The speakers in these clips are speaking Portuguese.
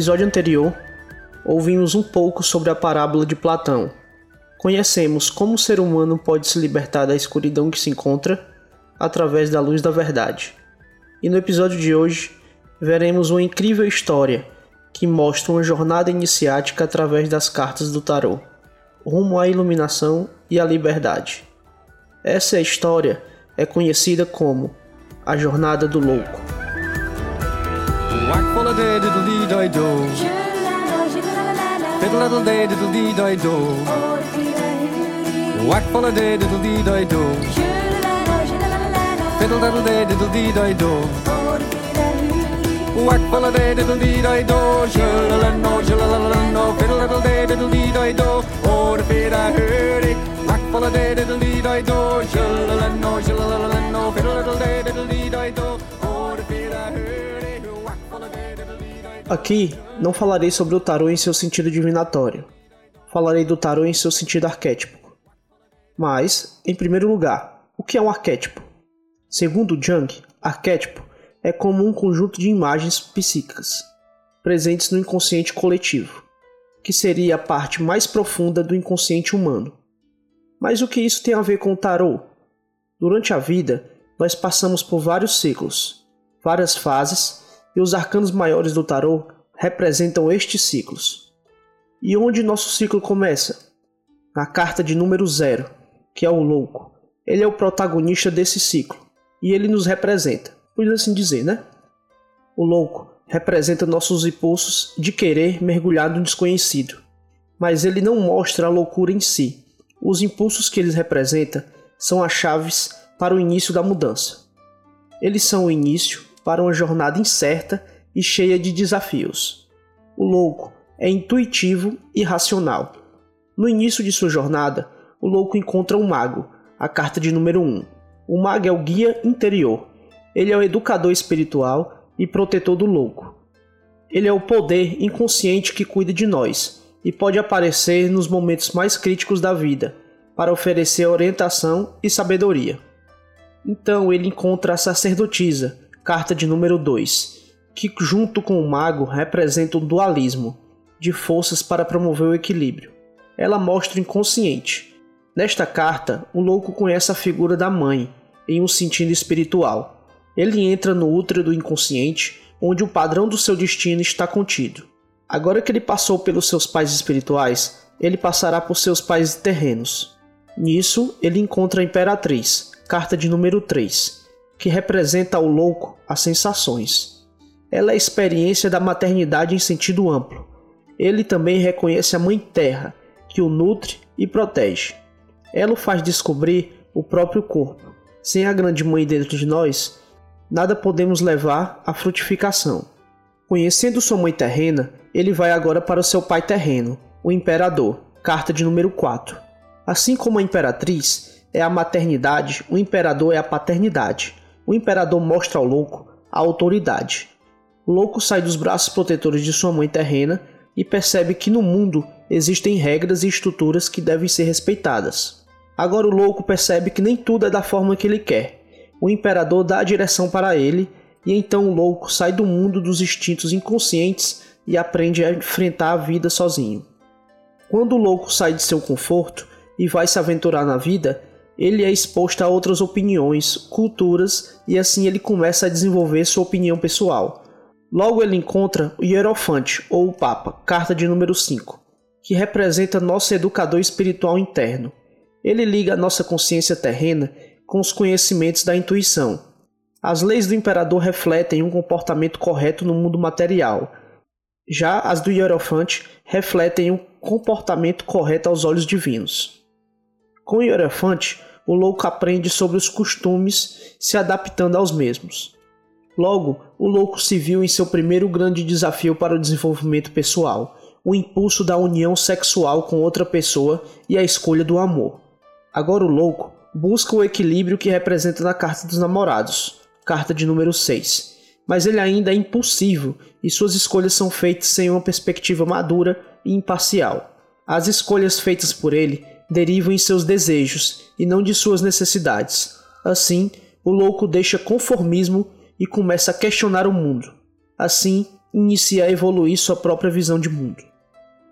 Episódio anterior, ouvimos um pouco sobre a parábola de Platão. Conhecemos como o ser humano pode se libertar da escuridão que se encontra através da luz da verdade. E no episódio de hoje, veremos uma incrível história que mostra uma jornada iniciática através das cartas do tarô, rumo à iluminação e à liberdade. Essa história é conhecida como a Jornada do Louco. Of day diddle dee die do. Fiddle little day diddle dee die do. Whack full of day diddle dee die do. Fiddle little day diddle dee die do. Whack full of day diddle dee die do. Shullalano, shullalano, fiddle little day diddle dee die do. Oh, the feet I heard it. Whack full of day diddle dee die do. Shullalano, shullalano, fiddle little day diddle dee die do. Oh, the feet I heard it. Aqui não falarei sobre o tarô em seu sentido divinatório. Falarei do tarô em seu sentido arquétipo. Mas, em primeiro lugar, o que é um arquétipo? Segundo Jung, arquétipo é como um conjunto de imagens psíquicas presentes no inconsciente coletivo, que seria a parte mais profunda do inconsciente humano. Mas o que isso tem a ver com o tarô? Durante a vida, nós passamos por vários ciclos, várias fases e os arcanos maiores do tarô representam estes ciclos. E onde nosso ciclo começa? Na carta de número zero, que é o louco. Ele é o protagonista desse ciclo e ele nos representa, por assim dizer, né? O louco representa nossos impulsos de querer mergulhar no desconhecido, mas ele não mostra a loucura em si. Os impulsos que ele representa são as chaves para o início da mudança. Eles são o início para uma jornada incerta e cheia de desafios. O louco é intuitivo e racional. No início de sua jornada, o louco encontra um mago, a carta de número 1. O mago é o guia interior. Ele é o educador espiritual e protetor do louco. Ele é o poder inconsciente que cuida de nós e pode aparecer nos momentos mais críticos da vida para oferecer orientação e sabedoria. Então ele encontra a sacerdotisa, carta de número 2, que junto com o mago representa o dualismo de forças para promover o equilíbrio. Ela mostra o inconsciente. Nesta carta, o louco conhece a figura da mãe em um sentido espiritual. Ele entra no útero do inconsciente, onde o padrão do seu destino está contido. Agora que ele passou pelos seus pais espirituais, ele passará por seus pais terrenos. Nisso, ele encontra a Imperatriz, carta de número 3, que representa ao louco as sensações. Ela é a experiência da maternidade em sentido amplo. Ele também reconhece a Mãe Terra, que o nutre e protege. Ela o faz descobrir o próprio corpo. Sem a Grande Mãe dentro de nós, nada podemos levar à frutificação. Conhecendo sua mãe terrena, ele vai agora para o seu pai terreno, o Imperador, carta de número 4. Assim como a Imperatriz é a maternidade, o Imperador é a paternidade o imperador mostra ao louco a autoridade. O louco sai dos braços protetores de sua mãe terrena e percebe que no mundo existem regras e estruturas que devem ser respeitadas. Agora o louco percebe que nem tudo é da forma que ele quer. O imperador dá a direção para ele e então o louco sai do mundo dos instintos inconscientes e aprende a enfrentar a vida sozinho. Quando o louco sai de seu conforto e vai se aventurar na vida, ele é exposto a outras opiniões, culturas e assim ele começa a desenvolver sua opinião pessoal. Logo ele encontra o Hierofante ou o Papa, carta de número 5, que representa nosso educador espiritual interno. Ele liga a nossa consciência terrena com os conhecimentos da intuição. As leis do imperador refletem um comportamento correto no mundo material. Já as do Hierofante refletem um comportamento correto aos olhos divinos. Com o Hierofante, o louco aprende sobre os costumes, se adaptando aos mesmos. Logo, o louco se viu em seu primeiro grande desafio para o desenvolvimento pessoal, o impulso da união sexual com outra pessoa e a escolha do amor. Agora o louco busca o equilíbrio que representa na carta dos namorados, carta de número 6. Mas ele ainda é impulsivo e suas escolhas são feitas sem uma perspectiva madura e imparcial. As escolhas feitas por ele derivam em seus desejos e não de suas necessidades. Assim, o louco deixa conformismo e começa a questionar o mundo. Assim, inicia a evoluir sua própria visão de mundo.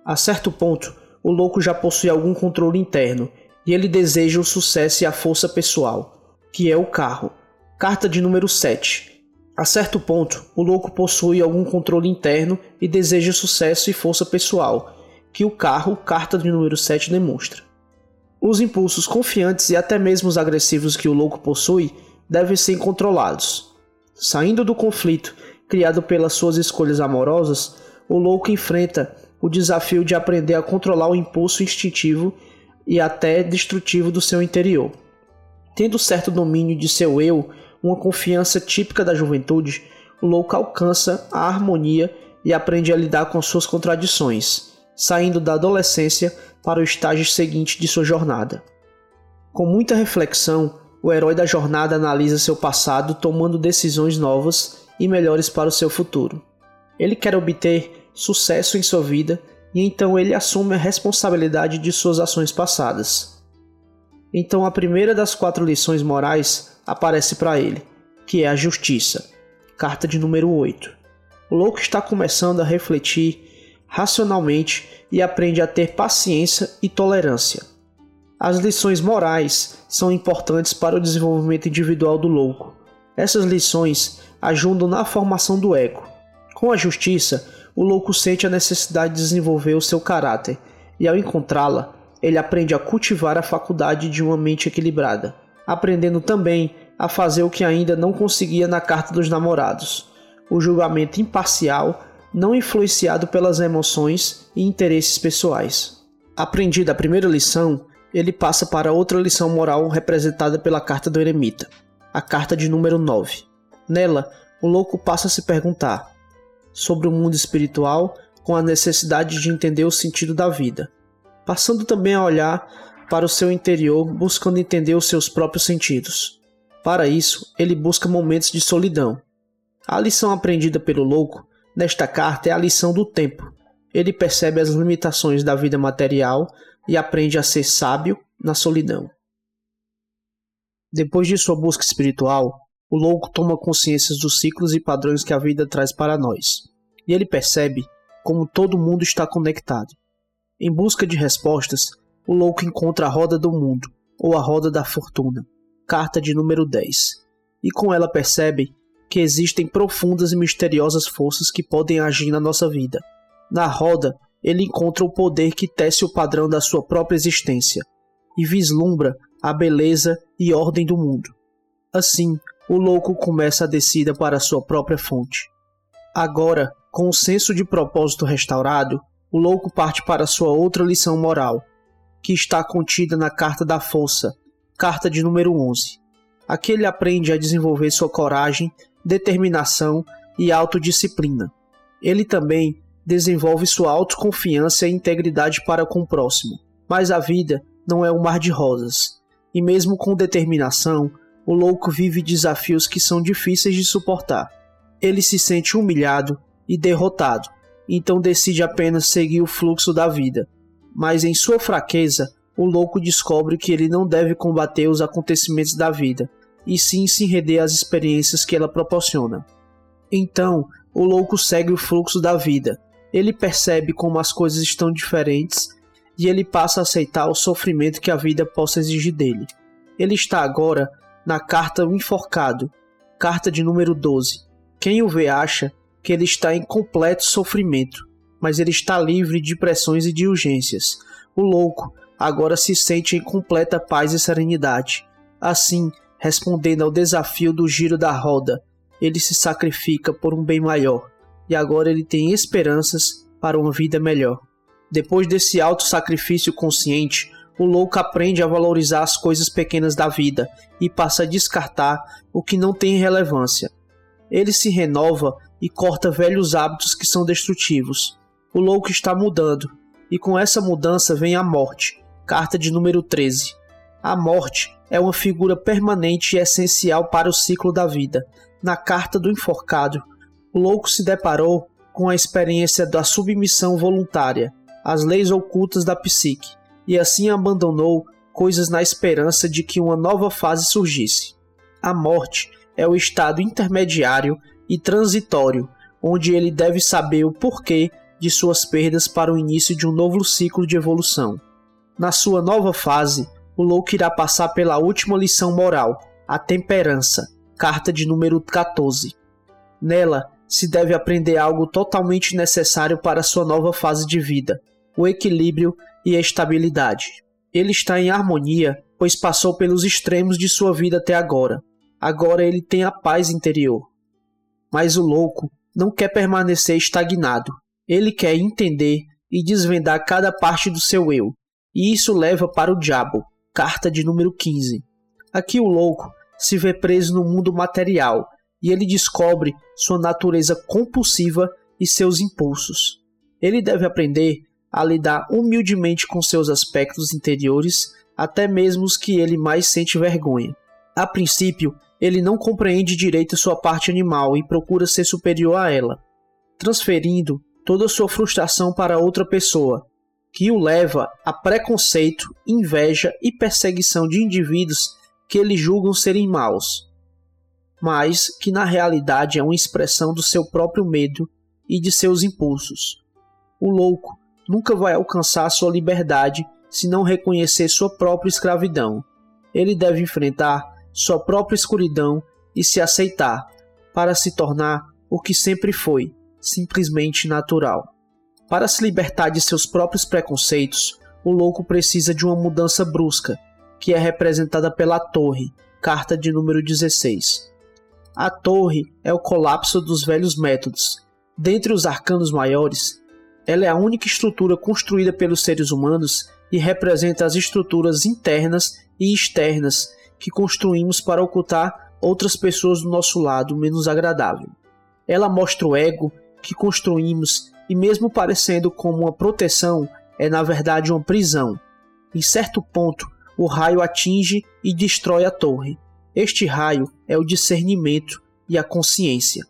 A certo ponto, o louco já possui algum controle interno e ele deseja o sucesso e a força pessoal, que é o carro. Carta de número 7. A certo ponto, o louco possui algum controle interno e deseja sucesso e força pessoal, que o carro, carta de número 7, demonstra. Os impulsos confiantes e até mesmo os agressivos que o louco possui devem ser controlados. Saindo do conflito criado pelas suas escolhas amorosas, o louco enfrenta o desafio de aprender a controlar o impulso instintivo e até destrutivo do seu interior. Tendo certo domínio de seu eu, uma confiança típica da juventude, o louco alcança a harmonia e aprende a lidar com suas contradições, saindo da adolescência para o estágio seguinte de sua jornada. Com muita reflexão, o herói da jornada analisa seu passado, tomando decisões novas e melhores para o seu futuro. Ele quer obter sucesso em sua vida e então ele assume a responsabilidade de suas ações passadas. Então a primeira das quatro lições morais aparece para ele, que é a justiça. Carta de número 8. O louco está começando a refletir racionalmente e aprende a ter paciência e tolerância. As lições morais são importantes para o desenvolvimento individual do louco. Essas lições ajudam na formação do ego. Com a justiça, o louco sente a necessidade de desenvolver o seu caráter, e ao encontrá-la, ele aprende a cultivar a faculdade de uma mente equilibrada, aprendendo também a fazer o que ainda não conseguia na carta dos namorados: o julgamento imparcial, não influenciado pelas emoções e interesses pessoais. Aprendida a primeira lição, ele passa para outra lição moral representada pela carta do eremita, a carta de número 9. Nela, o louco passa a se perguntar: sobre o mundo espiritual com a necessidade de entender o sentido da vida, passando também a olhar para o seu interior buscando entender os seus próprios sentidos. Para isso, ele busca momentos de solidão. A lição aprendida pelo louco nesta carta é a lição do tempo. Ele percebe as limitações da vida material e aprende a ser sábio na solidão. Depois de sua busca espiritual, o louco toma consciência dos ciclos e padrões que a vida traz para nós, e ele percebe como todo mundo está conectado. Em busca de respostas, o louco encontra a roda do mundo, ou a roda da fortuna, carta de número 10, e com ela percebe que existem profundas e misteriosas forças que podem agir na nossa vida. Na roda, ele encontra o poder que tece o padrão da sua própria existência e vislumbra a beleza e ordem do mundo. Assim, o louco começa a descida para sua própria fonte. Agora, com o senso de propósito restaurado, o louco parte para sua outra lição moral, que está contida na Carta da Força, carta de número 11. Aqui ele aprende a desenvolver sua coragem, determinação e autodisciplina. Ele também desenvolve sua autoconfiança e integridade para com o próximo. Mas a vida não é um mar de rosas, e mesmo com determinação, o louco vive desafios que são difíceis de suportar. Ele se sente humilhado e derrotado, então decide apenas seguir o fluxo da vida. Mas em sua fraqueza, o louco descobre que ele não deve combater os acontecimentos da vida, e sim se render às experiências que ela proporciona. Então, o louco segue o fluxo da vida. Ele percebe como as coisas estão diferentes e ele passa a aceitar o sofrimento que a vida possa exigir dele. Ele está agora na carta O Enforcado, carta de número 12. Quem o vê acha que ele está em completo sofrimento, mas ele está livre de pressões e de urgências. O louco agora se sente em completa paz e serenidade. Assim, respondendo ao desafio do giro da roda, ele se sacrifica por um bem maior, e agora ele tem esperanças para uma vida melhor. Depois desse alto sacrifício consciente, o louco aprende a valorizar as coisas pequenas da vida e passa a descartar o que não tem relevância. Ele se renova e corta velhos hábitos que são destrutivos. O louco está mudando, e com essa mudança vem a morte. Carta de número 13. A morte é uma figura permanente e essencial para o ciclo da vida. Na carta do enforcado, o louco se deparou com a experiência da submissão voluntária às leis ocultas da psique e assim abandonou coisas na esperança de que uma nova fase surgisse. A morte é o estado intermediário e transitório onde ele deve saber o porquê de suas perdas para o início de um novo ciclo de evolução. Na sua nova fase, o louco irá passar pela última lição moral, a temperança, carta de número 14. Nela, se deve aprender algo totalmente necessário para sua nova fase de vida: o equilíbrio e a estabilidade. Ele está em harmonia, pois passou pelos extremos de sua vida até agora. Agora ele tem a paz interior. Mas o louco não quer permanecer estagnado. Ele quer entender e desvendar cada parte do seu eu. E isso leva para o diabo, carta de número 15. Aqui o louco se vê preso no mundo material e ele descobre sua natureza compulsiva e seus impulsos. Ele deve aprender a lidar humildemente com seus aspectos interiores, até mesmo os que ele mais sente vergonha. A princípio, ele não compreende direito sua parte animal e procura ser superior a ela, transferindo toda sua frustração para outra pessoa, que o leva a preconceito, inveja e perseguição de indivíduos que ele julgam serem maus, mas que na realidade é uma expressão do seu próprio medo e de seus impulsos. O louco nunca vai alcançar sua liberdade se não reconhecer sua própria escravidão. Ele deve enfrentar sua própria escuridão e se aceitar, para se tornar o que sempre foi, simplesmente natural. Para se libertar de seus próprios preconceitos, o louco precisa de uma mudança brusca, que é representada pela torre, carta de número 16. A torre é o colapso dos velhos métodos. Dentre os arcanos maiores, ela é a única estrutura construída pelos seres humanos e representa as estruturas internas e externas que construímos para ocultar outras pessoas do nosso lado menos agradável. Ela mostra o ego que construímos e, mesmo parecendo como uma proteção, é na verdade uma prisão. Em certo ponto, o raio atinge e destrói a torre. Este raio é o discernimento e a consciência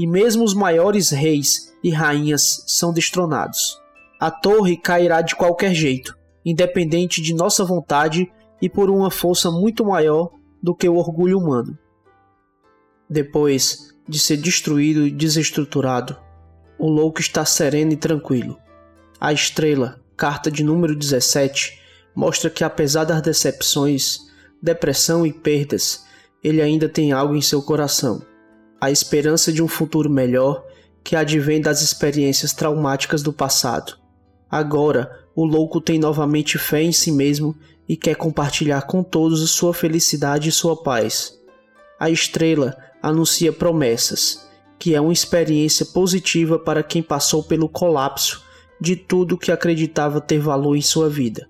e mesmo os maiores reis e rainhas são destronados. A torre cairá de qualquer jeito, independente de nossa vontade e por uma força muito maior do que o orgulho humano. Depois de ser destruído e desestruturado, o louco está sereno e tranquilo. A estrela, carta de número 17, mostra que apesar das decepções, depressão e perdas, ele ainda tem algo em seu coração a esperança de um futuro melhor que advém das experiências traumáticas do passado. Agora, o louco tem novamente fé em si mesmo e quer compartilhar com todos sua felicidade e sua paz. A estrela anuncia promessas, que é uma experiência positiva para quem passou pelo colapso de tudo que acreditava ter valor em sua vida.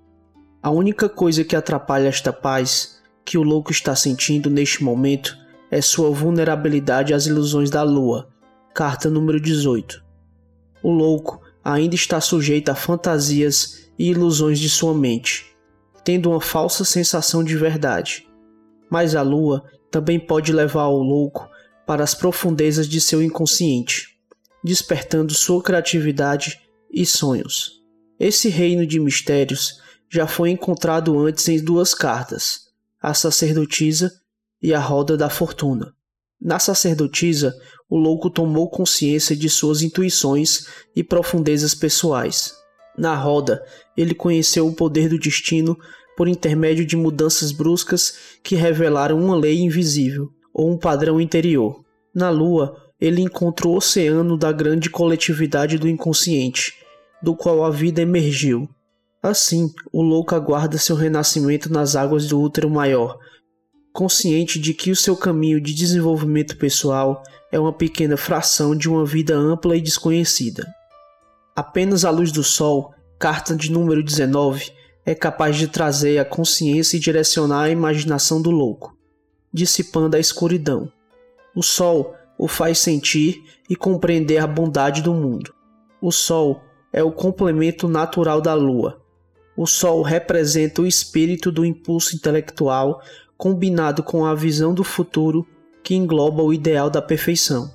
A única coisa que atrapalha esta paz que o louco está sentindo neste momento é sua vulnerabilidade às ilusões da lua. Carta número 18. O louco ainda está sujeito a fantasias e ilusões de sua mente, tendo uma falsa sensação de verdade. Mas a lua também pode levar o louco para as profundezas de seu inconsciente, despertando sua criatividade e sonhos. Esse reino de mistérios já foi encontrado antes em duas cartas, a sacerdotisa e a roda da fortuna. Na sacerdotisa, o louco tomou consciência de suas intuições e profundezas pessoais. Na roda, ele conheceu o poder do destino por intermédio de mudanças bruscas que revelaram uma lei invisível ou um padrão interior. Na lua, ele encontrou o oceano da grande coletividade do inconsciente, do qual a vida emergiu. Assim, o louco aguarda seu renascimento nas águas do útero maior, consciente de que o seu caminho de desenvolvimento pessoal é uma pequena fração de uma vida ampla e desconhecida. Apenas a luz do sol, carta de número 19, é capaz de trazer a consciência e direcionar a imaginação do louco, dissipando a escuridão. O sol o faz sentir e compreender a bondade do mundo. O sol é o complemento natural da lua. O sol representa o espírito do impulso intelectual combinado com a visão do futuro que engloba o ideal da perfeição.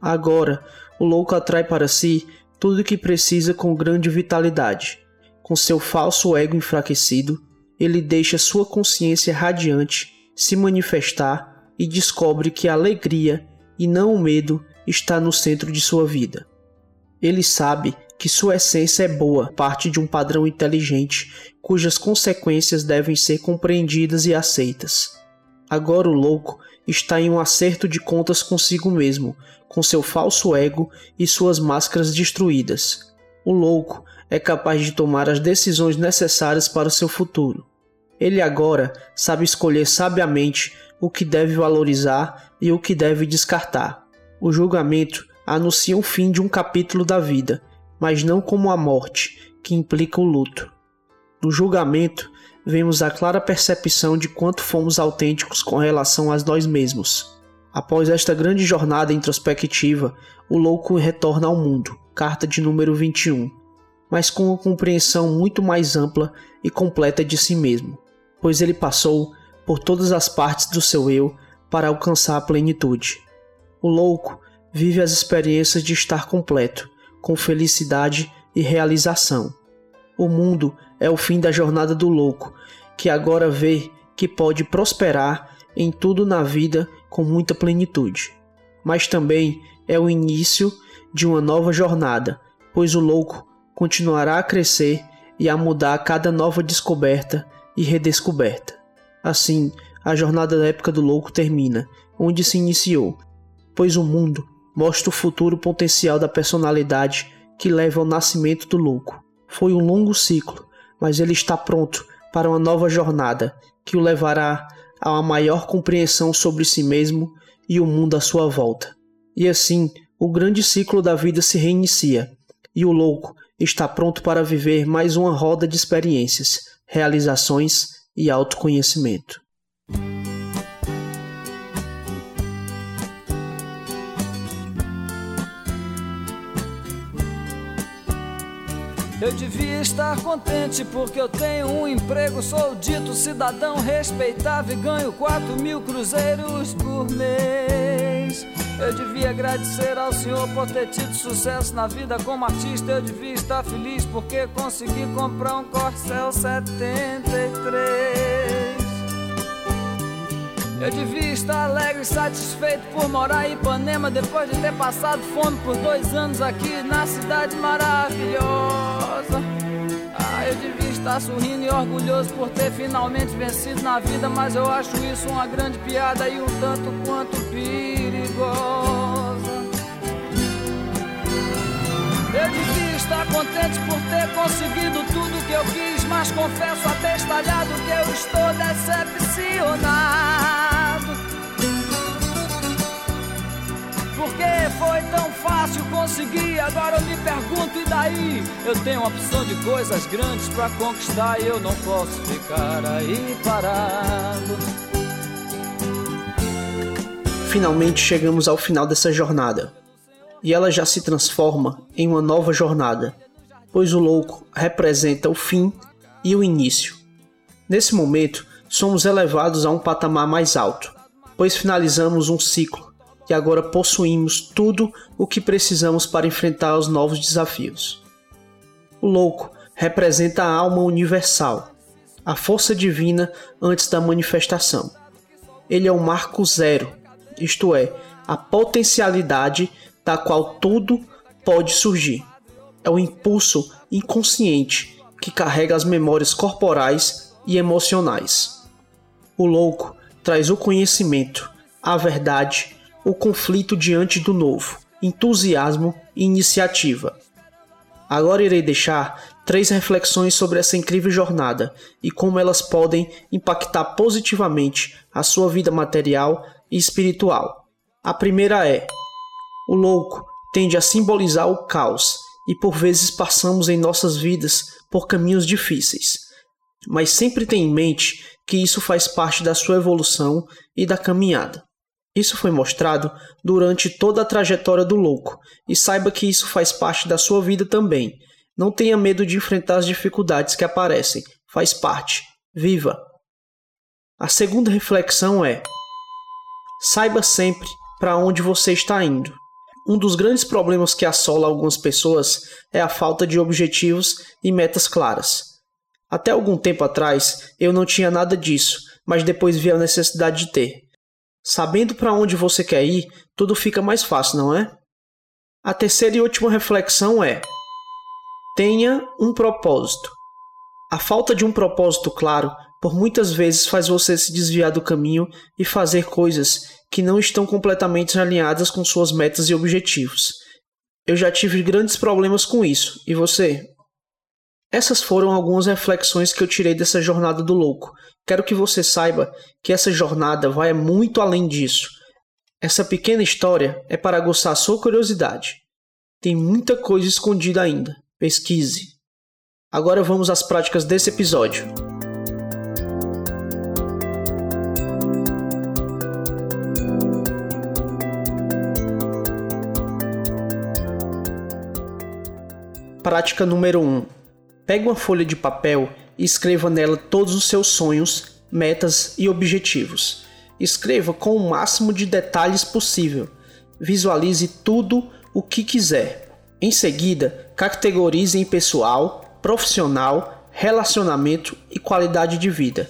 Agora, o louco atrai para si tudo o que precisa com grande vitalidade. Com seu falso ego enfraquecido, ele deixa sua consciência radiante se manifestar e descobre que a alegria e não o medo está no centro de sua vida. Ele sabe que sua essência é boa, parte de um padrão inteligente, cujas consequências devem ser compreendidas e aceitas. Agora o louco está em um acerto de contas consigo mesmo, com seu falso ego e suas máscaras destruídas. O louco é capaz de tomar as decisões necessárias para o seu futuro. Ele agora sabe escolher sabiamente o que deve valorizar e o que deve descartar. O julgamento anuncia o fim de um capítulo da vida, mas não como a morte, que implica o luto. No julgamento, vemos a clara percepção de quanto fomos autênticos com relação a nós mesmos. Após esta grande jornada introspectiva, o louco retorna ao mundo, carta de número 21, mas com uma compreensão muito mais ampla e completa de si mesmo, pois ele passou por todas as partes do seu eu para alcançar a plenitude. O louco vive as experiências de estar completo, com felicidade e realização. O mundo é o fim da jornada do louco, que agora vê que pode prosperar em tudo na vida com muita plenitude. Mas também é o início de uma nova jornada, pois o louco continuará a crescer e a mudar a cada nova descoberta e redescoberta. Assim, a jornada da época do louco termina, onde se iniciou, pois o mundo mostra o futuro potencial da personalidade que leva ao nascimento do louco. Foi um longo ciclo, mas ele está pronto para uma nova jornada que o levará a uma maior compreensão sobre si mesmo e o mundo à sua volta. E assim, o grande ciclo da vida se reinicia, e o louco está pronto para viver mais uma roda de experiências, realizações e autoconhecimento. Eu devia estar contente porque eu tenho um emprego, sou dito cidadão respeitável e ganho 4 mil cruzeiros por mês. Agradecer ao Senhor por ter tido sucesso na vida como artista. Eu devia estar feliz porque consegui comprar um Corcel 73. Eu devia estar alegre e satisfeito por morar em Ipanema depois de ter passado fome por dois anos aqui na cidade maravilhosa. Ah, eu devia estar sorrindo e orgulhoso por ter finalmente vencido na vida, mas eu acho isso uma grande piada e um tanto quanto perigosa. Eu devia estar contente por ter conseguido tudo que eu quis, mas confesso abestalhado que eu estou decepcionado. Porque foi tão fácil conseguir, agora eu me pergunto e daí? Eu tenho opção de coisas grandes para conquistar e eu não posso ficar aí parado. Finalmente chegamos ao final dessa jornada. E ela já se transforma em uma nova jornada, pois o louco representa o fim e o início. Nesse momento, somos elevados a um patamar mais alto, pois finalizamos um ciclo e agora possuímos tudo o que precisamos para enfrentar os novos desafios. O louco representa a alma universal, a força divina antes da manifestação. Ele é o marco zero, isto é, a potencialidade da qual tudo pode surgir. É o impulso inconsciente que carrega as memórias corporais e emocionais. O louco traz o conhecimento, a verdade o conflito diante do novo, entusiasmo e iniciativa. Agora irei deixar três reflexões sobre essa incrível jornada e como elas podem impactar positivamente a sua vida material e espiritual. A primeira é: o louco tende a simbolizar o caos e por vezes passamos em nossas vidas por caminhos difíceis. Mas sempre tenha em mente que isso faz parte da sua evolução e da caminhada. Isso foi mostrado durante toda a trajetória do louco, e saiba que isso faz parte da sua vida também. Não tenha medo de enfrentar as dificuldades que aparecem, faz parte. Viva! A segunda reflexão é: saiba sempre para onde você está indo. Um dos grandes problemas que assola algumas pessoas é a falta de objetivos e metas claras. Até algum tempo atrás eu não tinha nada disso, mas depois vi a necessidade de ter. Sabendo para onde você quer ir, tudo fica mais fácil, não é? A terceira e última reflexão é: tenha um propósito. A falta de um propósito claro por muitas vezes faz você se desviar do caminho e fazer coisas que não estão completamente alinhadas com suas metas e objetivos. Eu já tive grandes problemas com isso, e você? Essas foram algumas reflexões que eu tirei dessa jornada do louco. Quero que você saiba que essa jornada vai muito além disso. Essa pequena história é para aguçar sua curiosidade. Tem muita coisa escondida ainda. Pesquise. Agora vamos às práticas desse episódio. Prática número 1. Pegue uma folha de papel e escreva nela todos os seus sonhos, metas e objetivos. Escreva com o máximo de detalhes possível. Visualize tudo o que quiser. Em seguida, categorize em pessoal, profissional, relacionamento e qualidade de vida.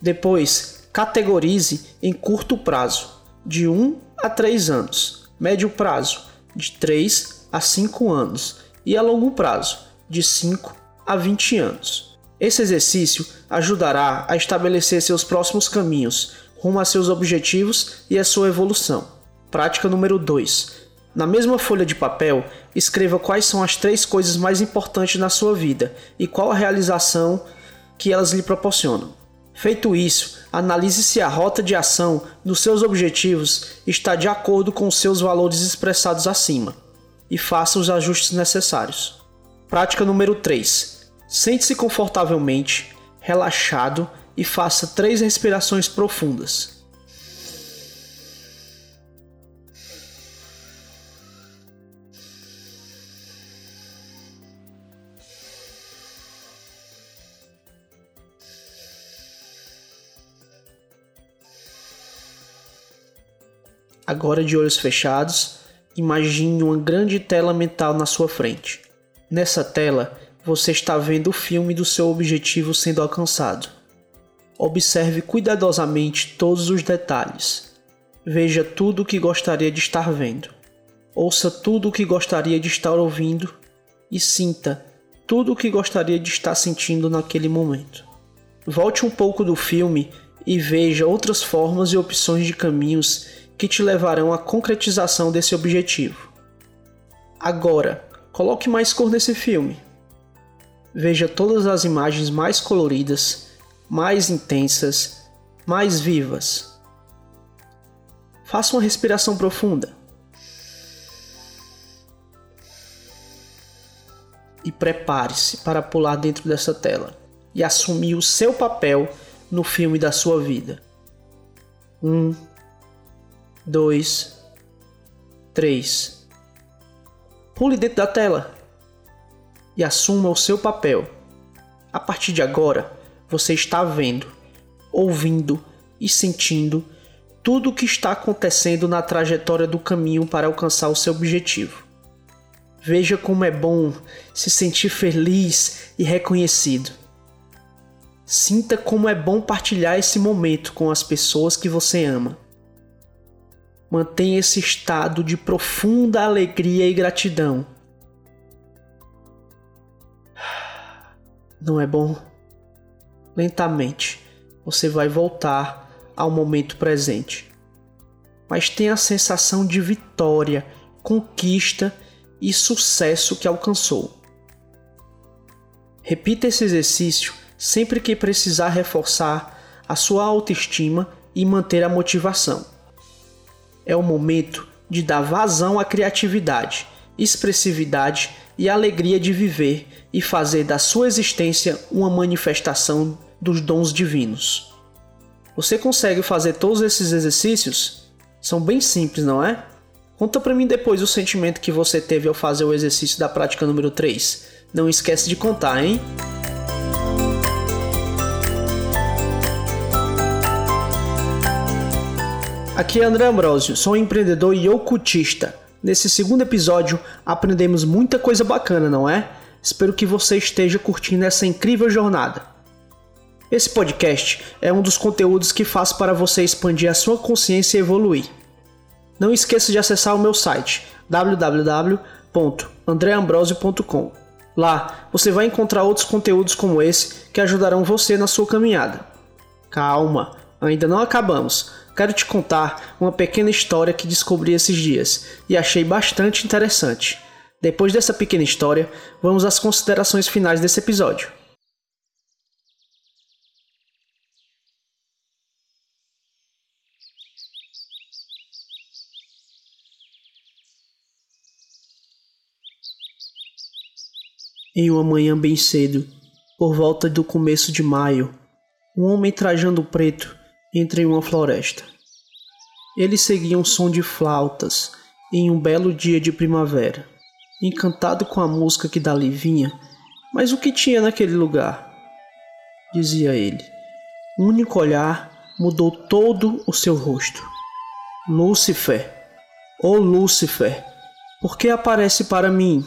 Depois, categorize em curto prazo, de 1 a 3 anos, médio prazo, de 3 a 5 anos e a longo prazo, de 5 a 20 anos. Esse exercício ajudará a estabelecer seus próximos caminhos rumo a seus objetivos e a sua evolução. Prática número 2. Na mesma folha de papel, escreva quais são as três coisas mais importantes na sua vida e qual a realização que elas lhe proporcionam. Feito isso, analise se a rota de ação dos seus objetivos está de acordo com os seus valores expressados acima e faça os ajustes necessários. Prática número 3. Sente-se confortavelmente, relaxado e faça três respirações profundas. Agora de olhos fechados, Imagine uma grande tela mental na sua frente. Nessa tela, você está vendo o filme do seu objetivo sendo alcançado. Observe cuidadosamente todos os detalhes. Veja tudo o que gostaria de estar vendo. Ouça tudo o que gostaria de estar ouvindo e sinta tudo o que gostaria de estar sentindo naquele momento. Volte um pouco do filme e veja outras formas e opções de caminhos que te levarão à concretização desse objetivo. Agora, coloque mais cor nesse filme. Veja todas as imagens mais coloridas, mais intensas, mais vivas. Faça uma respiração profunda. E prepare-se para pular dentro dessa tela e assumir o seu papel no filme da sua vida. Um, 2, 3. Pule dentro da tela e assuma o seu papel. A partir de agora, você está vendo, ouvindo e sentindo tudo o que está acontecendo na trajetória do caminho para alcançar o seu objetivo. Veja como é bom se sentir feliz e reconhecido. Sinta como é bom partilhar esse momento com as pessoas que você ama. Mantenha esse estado de profunda alegria e gratidão. Não é bom? Lentamente, você vai voltar ao momento presente. Mas tenha a sensação de vitória, conquista e sucesso que alcançou. Repita esse exercício sempre que precisar reforçar a sua autoestima e manter a motivação é o momento de dar vazão à criatividade, expressividade e alegria de viver e fazer da sua existência uma manifestação dos dons divinos. Você consegue fazer todos esses exercícios? São bem simples, não é? Conta para mim depois o sentimento que você teve ao fazer o exercício da prática número 3. Não esquece de contar, hein? Aqui é André Ambrosio, sou um empreendedor e ocultista. Nesse segundo episódio aprendemos muita coisa bacana, não é? Espero que você esteja curtindo essa incrível jornada. Esse podcast é um dos conteúdos que faço para você expandir a sua consciência e evoluir. Não esqueça de acessar o meu site www.andreambrosio.com. Lá você vai encontrar outros conteúdos como esse que ajudarão você na sua caminhada. Calma, ainda não acabamos. Quero te contar uma pequena história que descobri esses dias e achei bastante interessante. Depois dessa pequena história, vamos às considerações finais desse episódio. Em uma manhã bem cedo, por volta do começo de maio, um homem trajando preto entra em uma floresta. Ele seguia um som de flautas em um belo dia de primavera, encantado com a música que dali vinha. Mas o que tinha naquele lugar? Dizia ele. Um único olhar mudou todo o seu rosto. Lúcifer, oh Lúcifer, por que aparece para mim?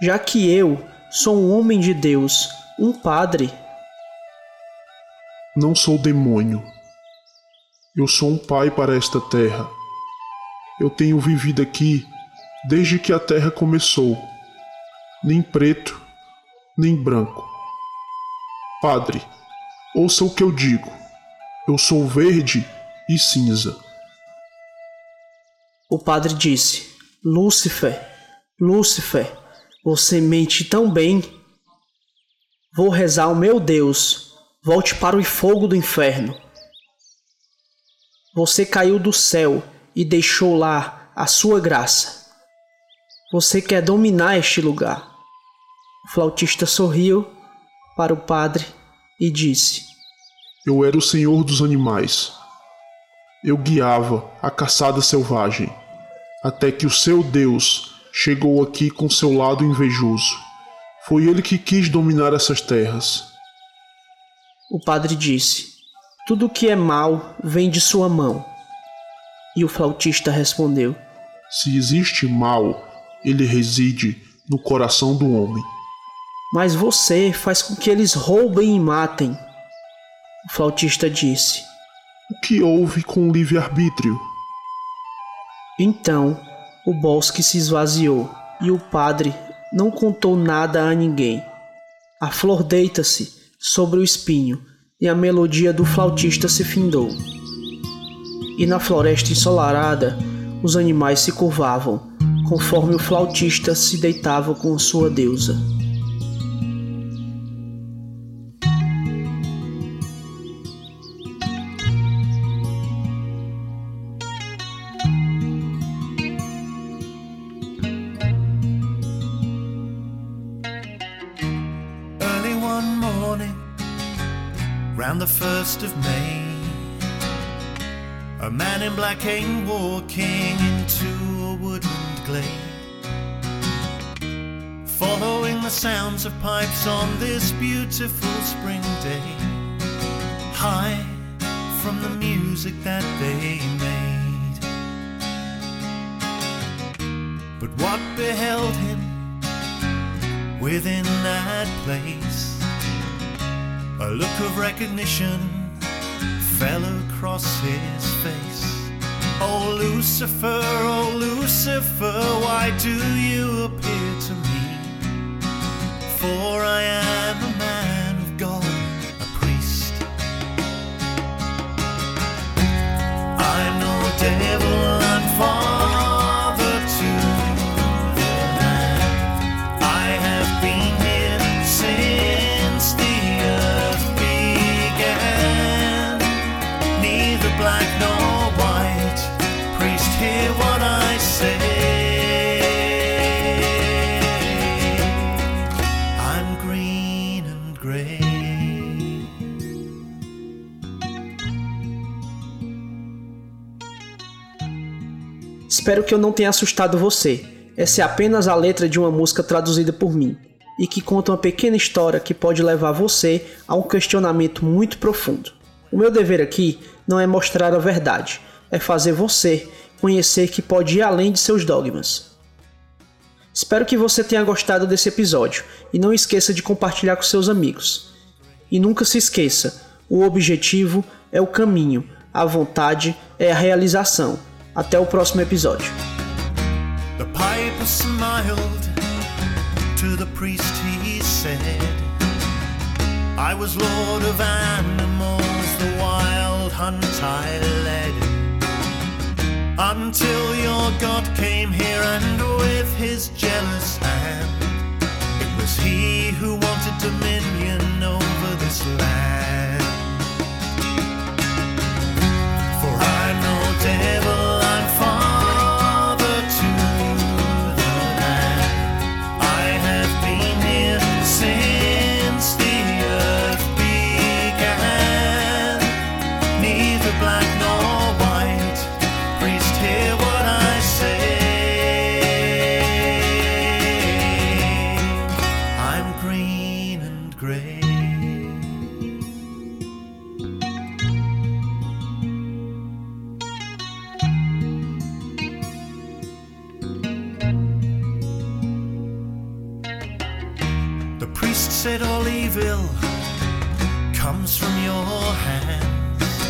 já que eu sou um homem de Deus, um padre. Não sou demônio. Eu sou um pai para esta terra. Eu tenho vivido aqui desde que a terra começou, nem preto, nem branco. Padre, ouça o que eu digo. Eu sou verde e cinza. O padre disse: Lúcifer, Lúcifer, você mente tão bem. Vou rezar ao meu Deus, volte para o fogo do inferno. Você caiu do céu e deixou lá a sua graça. Você quer dominar este lugar. O flautista sorriu para o padre e disse: Eu era o senhor dos animais. Eu guiava a caçada selvagem, até que o seu Deus chegou aqui com seu lado invejoso. Foi ele que quis dominar essas terras. O padre disse: Tudo que é mal vem de sua mão. E o flautista respondeu: Se existe mal, ele reside no coração do homem. Mas você faz com que eles roubem e matem. O flautista disse: O que houve com o livre-arbítrio? Então o bosque se esvaziou e o padre não contou nada a ninguém. A flor deita-se sobre o espinho e a melodia do flautista se findou. E na floresta ensolarada, os animais se curvavam, conforme o flautista se deitava com sua deusa. Round the first of May. A man in black came walking into a woodland glade. Following the sounds of pipes on this beautiful spring day. High from the music that they made. But what beheld him within that place? A look of recognition fell across his face. Oh Lucifer, oh Lucifer, why do you appear to me? For I am a man of God, a priest. I'm no devil, Espero que eu não tenha assustado você. Essa é apenas a letra de uma música traduzida por mim e que conta uma pequena história que pode levar você a um questionamento muito profundo. O meu dever aqui não é mostrar a verdade, é fazer você conhecer que pode ir além de seus dogmas. Espero que você tenha gostado desse episódio e não esqueça de compartilhar com seus amigos. E nunca se esqueça: o objetivo é o caminho, a vontade é a realização. Até o próximo episódio. until your God came here and with his jealous hand. It was he who wanted dominion over this land. For I'm no devil. Comes from your hands.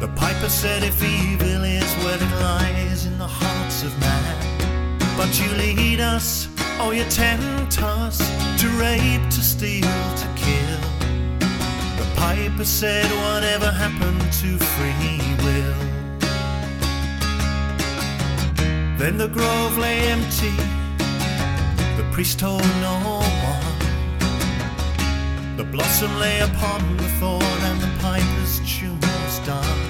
The piper said if evil is where it lies in the hearts of man. But you lead us, or you tempt us to rape, to steal, to kill. The piper said whatever happened to free will. Then the grove lay empty. The priest told no. The blossom lay upon the thorn, and the piper's tune was done.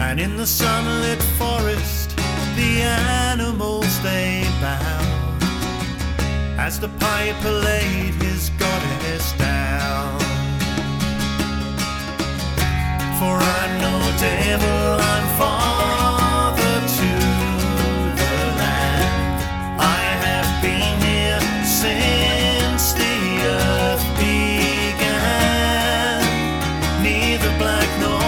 And in the sunlit forest, the animals they bowed as the piper laid his goddess down. For I'm no devil, I'm far black noise.